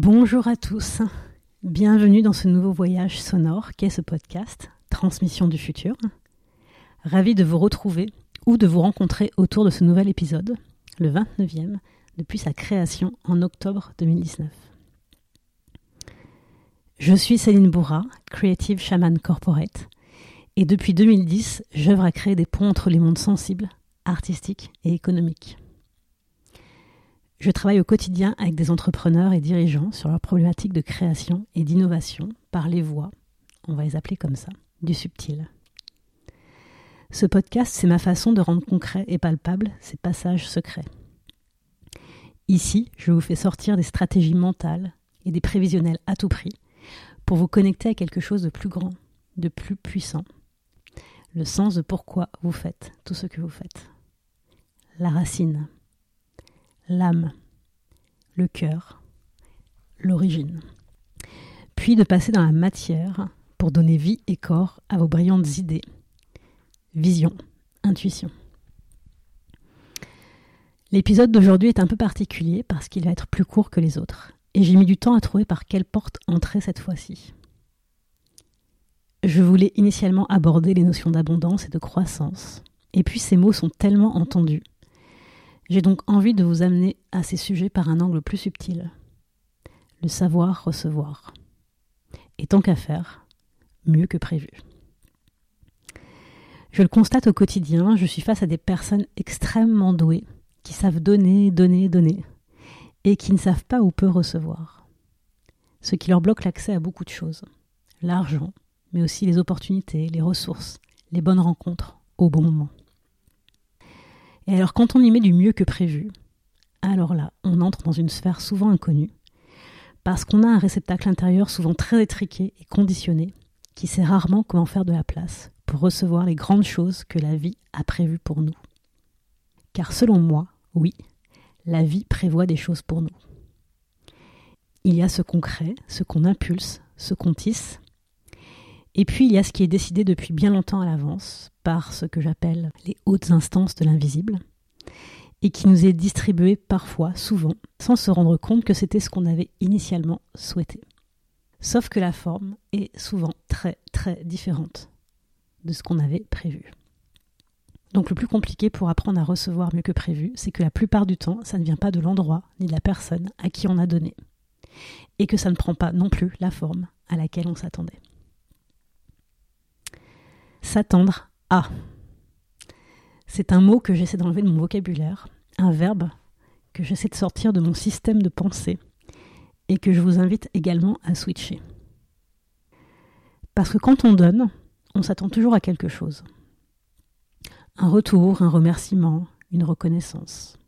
Bonjour à tous, bienvenue dans ce nouveau voyage sonore qu'est ce podcast, Transmission du futur. Ravi de vous retrouver ou de vous rencontrer autour de ce nouvel épisode, le 29e, depuis sa création en octobre 2019. Je suis Céline Bourra, Creative Shaman Corporate, et depuis 2010, j'œuvre à créer des ponts entre les mondes sensibles, artistiques et économiques. Je travaille au quotidien avec des entrepreneurs et dirigeants sur leurs problématiques de création et d'innovation par les voies, on va les appeler comme ça, du subtil. Ce podcast, c'est ma façon de rendre concret et palpable ces passages secrets. Ici, je vous fais sortir des stratégies mentales et des prévisionnels à tout prix pour vous connecter à quelque chose de plus grand, de plus puissant. Le sens de pourquoi vous faites tout ce que vous faites. La racine l'âme, le cœur, l'origine. Puis de passer dans la matière pour donner vie et corps à vos brillantes idées, vision, intuition. L'épisode d'aujourd'hui est un peu particulier parce qu'il va être plus court que les autres, et j'ai mis du temps à trouver par quelle porte entrer cette fois-ci. Je voulais initialement aborder les notions d'abondance et de croissance, et puis ces mots sont tellement entendus j'ai donc envie de vous amener à ces sujets par un angle plus subtil. Le savoir recevoir. Et tant qu'à faire, mieux que prévu. Je le constate au quotidien, je suis face à des personnes extrêmement douées, qui savent donner, donner, donner, et qui ne savent pas où peut recevoir. Ce qui leur bloque l'accès à beaucoup de choses. L'argent, mais aussi les opportunités, les ressources, les bonnes rencontres au bon moment. Et alors quand on y met du mieux que prévu, alors là, on entre dans une sphère souvent inconnue, parce qu'on a un réceptacle intérieur souvent très étriqué et conditionné, qui sait rarement comment faire de la place pour recevoir les grandes choses que la vie a prévues pour nous. Car selon moi, oui, la vie prévoit des choses pour nous. Il y a ce qu'on crée, ce qu'on impulse, ce qu'on tisse, et puis il y a ce qui est décidé depuis bien longtemps à l'avance par ce que j'appelle les hautes instances de l'invisible, et qui nous est distribué parfois, souvent, sans se rendre compte que c'était ce qu'on avait initialement souhaité. Sauf que la forme est souvent très très différente de ce qu'on avait prévu. Donc le plus compliqué pour apprendre à recevoir mieux que prévu, c'est que la plupart du temps, ça ne vient pas de l'endroit ni de la personne à qui on a donné, et que ça ne prend pas non plus la forme à laquelle on s'attendait. S'attendre à. C'est un mot que j'essaie d'enlever de mon vocabulaire, un verbe que j'essaie de sortir de mon système de pensée et que je vous invite également à switcher. Parce que quand on donne, on s'attend toujours à quelque chose. Un retour, un remerciement, une reconnaissance.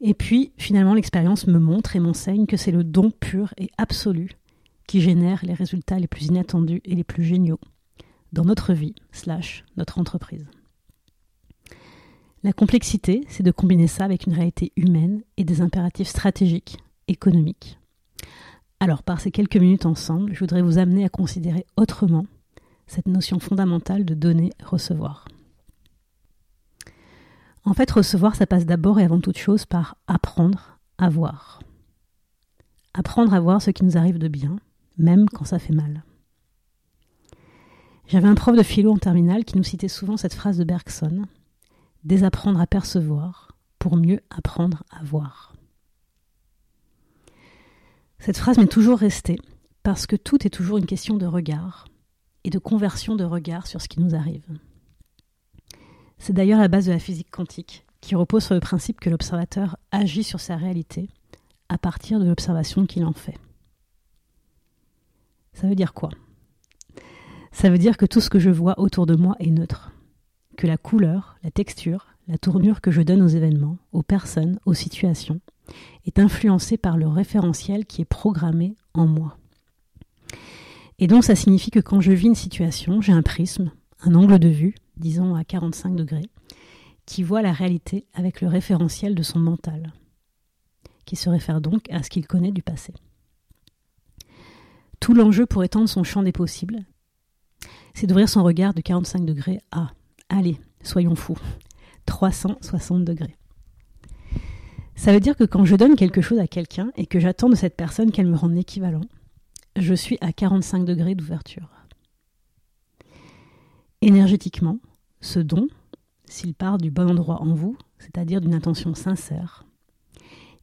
Et puis, finalement, l'expérience me montre et m'enseigne que c'est le don pur et absolu qui génère les résultats les plus inattendus et les plus géniaux dans notre vie, slash notre entreprise. La complexité, c'est de combiner ça avec une réalité humaine et des impératifs stratégiques, économiques. Alors, par ces quelques minutes ensemble, je voudrais vous amener à considérer autrement cette notion fondamentale de donner-recevoir. En fait, recevoir, ça passe d'abord et avant toute chose par apprendre à voir. Apprendre à voir ce qui nous arrive de bien, même quand ça fait mal. J'avais un prof de philo en terminale qui nous citait souvent cette phrase de Bergson Désapprendre à percevoir pour mieux apprendre à voir. Cette phrase m'est toujours restée parce que tout est toujours une question de regard et de conversion de regard sur ce qui nous arrive. C'est d'ailleurs la base de la physique quantique qui repose sur le principe que l'observateur agit sur sa réalité à partir de l'observation qu'il en fait. Ça veut dire quoi? Ça veut dire que tout ce que je vois autour de moi est neutre. Que la couleur, la texture, la tournure que je donne aux événements, aux personnes, aux situations, est influencée par le référentiel qui est programmé en moi. Et donc ça signifie que quand je vis une situation, j'ai un prisme, un angle de vue, disons à 45 degrés, qui voit la réalité avec le référentiel de son mental, qui se réfère donc à ce qu'il connaît du passé. Tout l'enjeu pour étendre son champ des possibles, c'est d'ouvrir son regard de 45 degrés à, allez, soyons fous, 360 degrés. Ça veut dire que quand je donne quelque chose à quelqu'un et que j'attends de cette personne qu'elle me rende l'équivalent, je suis à 45 degrés d'ouverture. Énergétiquement, ce don, s'il part du bon endroit en vous, c'est-à-dire d'une intention sincère,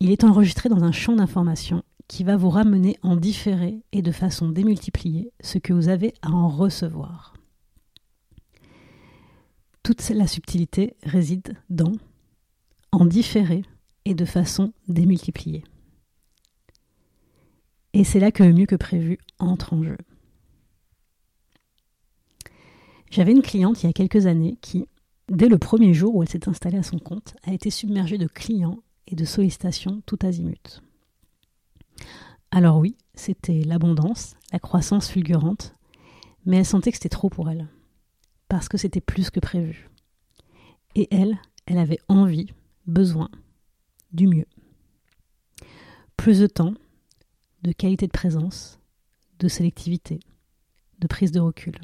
il est enregistré dans un champ d'information qui va vous ramener en différé et de façon démultipliée ce que vous avez à en recevoir. Toute la subtilité réside dans en différé et de façon démultipliée. Et c'est là que mieux que prévu entre en jeu. J'avais une cliente il y a quelques années qui, dès le premier jour où elle s'est installée à son compte, a été submergée de clients et de sollicitations tout azimut. Alors oui, c'était l'abondance, la croissance fulgurante, mais elle sentait que c'était trop pour elle, parce que c'était plus que prévu. Et elle, elle avait envie, besoin du mieux. Plus de temps, de qualité de présence, de sélectivité, de prise de recul.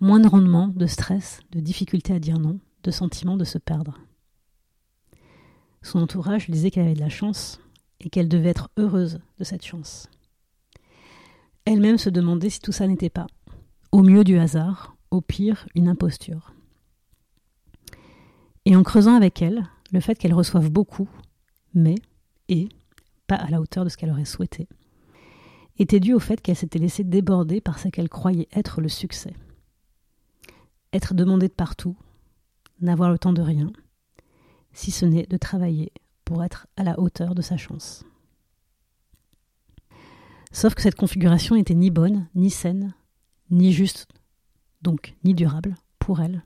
Moins de rendement, de stress, de difficulté à dire non, de sentiment de se perdre. Son entourage disait qu'elle avait de la chance et qu'elle devait être heureuse de cette chance. Elle-même se demandait si tout ça n'était pas, au mieux du hasard, au pire une imposture. Et en creusant avec elle, le fait qu'elle reçoive beaucoup, mais, et, pas à la hauteur de ce qu'elle aurait souhaité, était dû au fait qu'elle s'était laissée déborder par ce qu'elle croyait être le succès. Être demandée de partout, n'avoir le temps de rien, si ce n'est de travailler pour être à la hauteur de sa chance. Sauf que cette configuration n'était ni bonne, ni saine, ni juste, donc ni durable pour elle,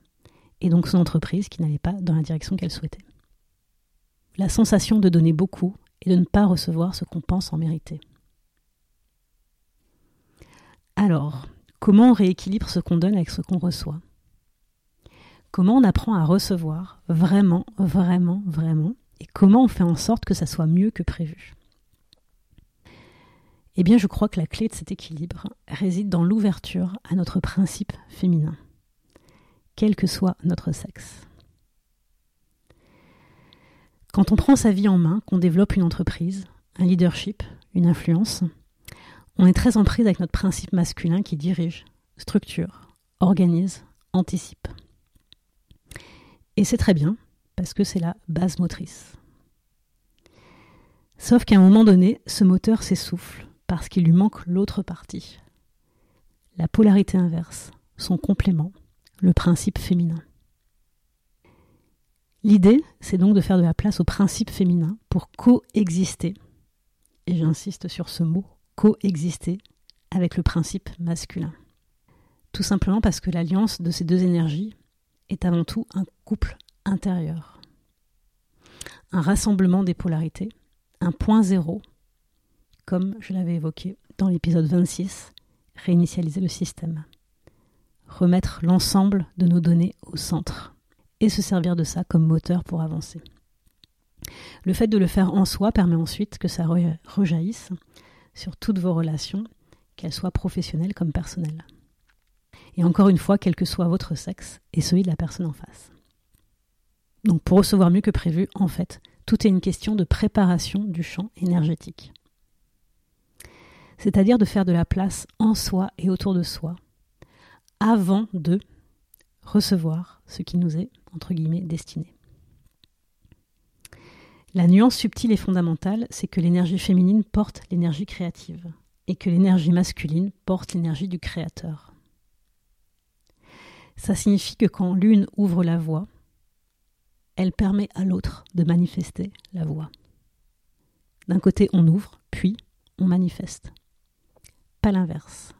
et donc son entreprise qui n'allait pas dans la direction qu'elle souhaitait la sensation de donner beaucoup et de ne pas recevoir ce qu'on pense en mériter. Alors, comment on rééquilibre ce qu'on donne avec ce qu'on reçoit? Comment on apprend à recevoir vraiment, vraiment, vraiment Et comment on fait en sorte que ça soit mieux que prévu? Eh bien, je crois que la clé de cet équilibre réside dans l'ouverture à notre principe féminin, quel que soit notre sexe. Quand on prend sa vie en main, qu'on développe une entreprise, un leadership, une influence, on est très en prise avec notre principe masculin qui dirige, structure, organise, anticipe. Et c'est très bien, parce que c'est la base motrice. Sauf qu'à un moment donné, ce moteur s'essouffle parce qu'il lui manque l'autre partie. La polarité inverse, son complément, le principe féminin. L'idée, c'est donc de faire de la place au principe féminin pour coexister, et j'insiste sur ce mot, coexister avec le principe masculin. Tout simplement parce que l'alliance de ces deux énergies est avant tout un couple intérieur. Un rassemblement des polarités, un point zéro, comme je l'avais évoqué dans l'épisode 26, réinitialiser le système. Remettre l'ensemble de nos données au centre et se servir de ça comme moteur pour avancer. Le fait de le faire en soi permet ensuite que ça rejaillisse sur toutes vos relations, qu'elles soient professionnelles comme personnelles. Et encore une fois, quel que soit votre sexe et celui de la personne en face. Donc pour recevoir mieux que prévu, en fait, tout est une question de préparation du champ énergétique. C'est-à-dire de faire de la place en soi et autour de soi, avant de recevoir ce qui nous est entre guillemets, destinée. La nuance subtile et fondamentale, c'est que l'énergie féminine porte l'énergie créative et que l'énergie masculine porte l'énergie du créateur. Ça signifie que quand l'une ouvre la voie, elle permet à l'autre de manifester la voie. D'un côté, on ouvre, puis on manifeste. Pas l'inverse.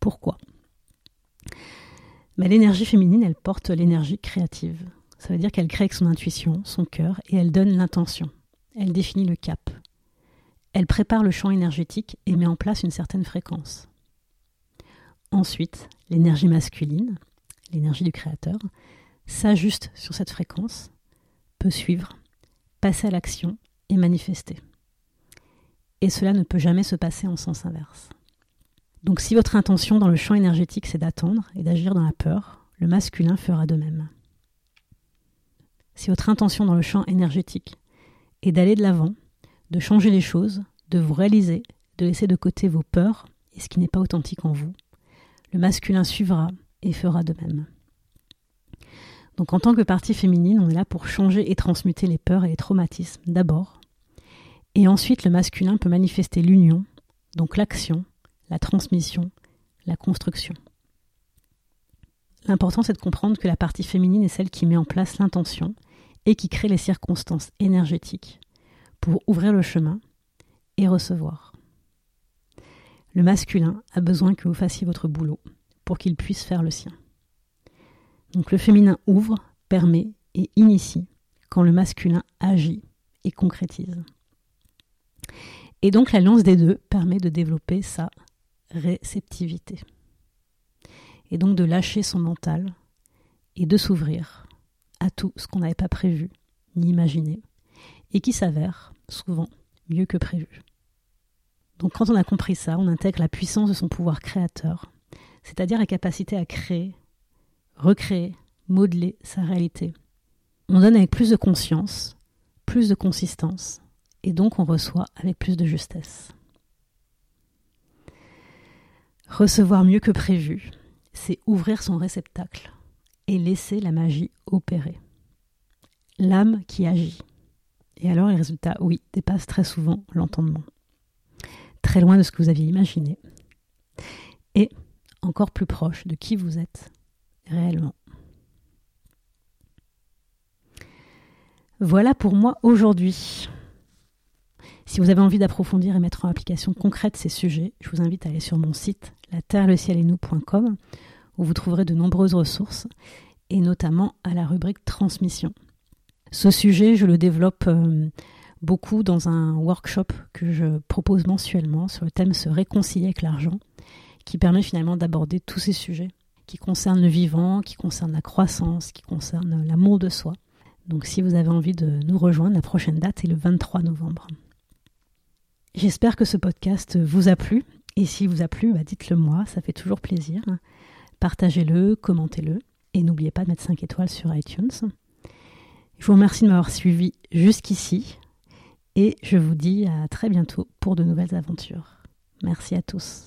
Pourquoi? Mais l'énergie féminine, elle porte l'énergie créative. Ça veut dire qu'elle crée avec son intuition, son cœur, et elle donne l'intention. Elle définit le cap. Elle prépare le champ énergétique et met en place une certaine fréquence. Ensuite, l'énergie masculine, l'énergie du créateur, s'ajuste sur cette fréquence, peut suivre, passer à l'action et manifester. Et cela ne peut jamais se passer en sens inverse. Donc si votre intention dans le champ énergétique c'est d'attendre et d'agir dans la peur, le masculin fera de même. si votre intention dans le champ énergétique est d'aller de l'avant, de changer les choses, de vous réaliser, de laisser de côté vos peurs et ce qui n'est pas authentique en vous, le masculin suivra et fera de même. Donc en tant que partie féminine, on est là pour changer et transmuter les peurs et les traumatismes d'abord, et ensuite le masculin peut manifester l'union, donc l'action, la transmission, la construction. L'important c'est de comprendre que la partie féminine est celle qui met en place l'intention et qui crée les circonstances énergétiques pour ouvrir le chemin et recevoir. Le masculin a besoin que vous fassiez votre boulot pour qu'il puisse faire le sien. Donc le féminin ouvre, permet et initie quand le masculin agit et concrétise. Et donc l'alliance des deux permet de développer sa réceptivité. Et donc de lâcher son mental et de s'ouvrir à tout ce qu'on n'avait pas prévu ni imaginé et qui s'avère souvent mieux que prévu. Donc quand on a compris ça, on intègre la puissance de son pouvoir créateur, c'est-à-dire la capacité à créer, recréer, modeler sa réalité. On donne avec plus de conscience, plus de consistance, et donc on reçoit avec plus de justesse. Recevoir mieux que prévu, c'est ouvrir son réceptacle et laisser la magie opérer. L'âme qui agit. Et alors les résultats, oui, dépassent très souvent l'entendement. Très loin de ce que vous aviez imaginé. Et encore plus proche de qui vous êtes réellement. Voilà pour moi aujourd'hui. Si vous avez envie d'approfondir et mettre en application concrète ces sujets, je vous invite à aller sur mon site la terre, le ciel et nous.com où vous trouverez de nombreuses ressources et notamment à la rubrique transmission. Ce sujet, je le développe euh, beaucoup dans un workshop que je propose mensuellement sur le thème se réconcilier avec l'argent, qui permet finalement d'aborder tous ces sujets qui concernent le vivant, qui concernent la croissance, qui concernent l'amour de soi. Donc si vous avez envie de nous rejoindre, la prochaine date est le 23 novembre. J'espère que ce podcast vous a plu. Et s'il vous a plu, bah, dites-le moi, ça fait toujours plaisir. Partagez-le, commentez-le. Et n'oubliez pas de mettre 5 étoiles sur iTunes. Je vous remercie de m'avoir suivi jusqu'ici. Et je vous dis à très bientôt pour de nouvelles aventures. Merci à tous.